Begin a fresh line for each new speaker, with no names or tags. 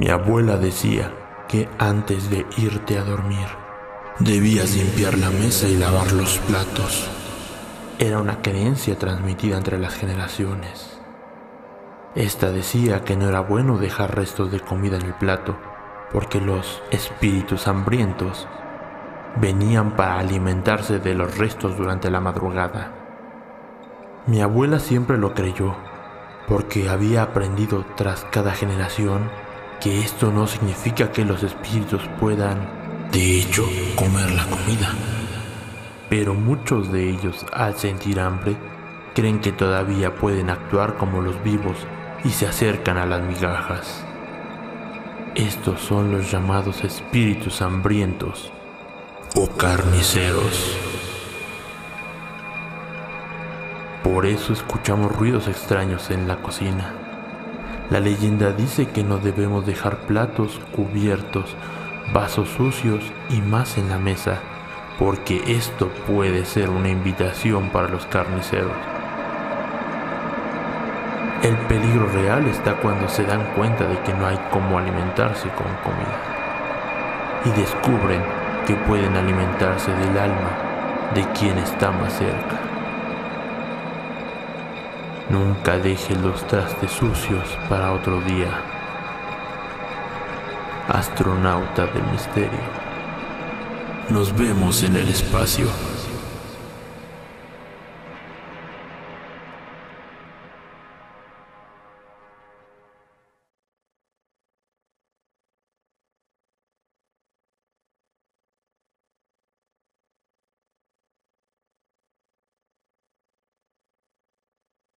Mi abuela decía que antes de irte a dormir, debías limpiar la mesa y lavar los platos. Era una creencia transmitida entre las generaciones. Esta decía que no era bueno dejar restos de comida en el plato, porque los espíritus hambrientos venían para alimentarse de los restos durante la madrugada. Mi abuela siempre lo creyó, porque había aprendido tras cada generación que esto no significa que los espíritus puedan, de hecho, comer la comida. Pero muchos de ellos, al sentir hambre, creen que todavía pueden actuar como los vivos y se acercan a las migajas. Estos son los llamados espíritus hambrientos o carniceros. Por eso escuchamos ruidos extraños en la cocina. La leyenda dice que no debemos dejar platos, cubiertos, vasos sucios y más en la mesa, porque esto puede ser una invitación para los carniceros. El peligro real está cuando se dan cuenta de que no hay cómo alimentarse con comida y descubren que pueden alimentarse del alma de quien está más cerca. Nunca deje los trastes sucios para otro día. Astronauta del misterio. Nos vemos en el espacio.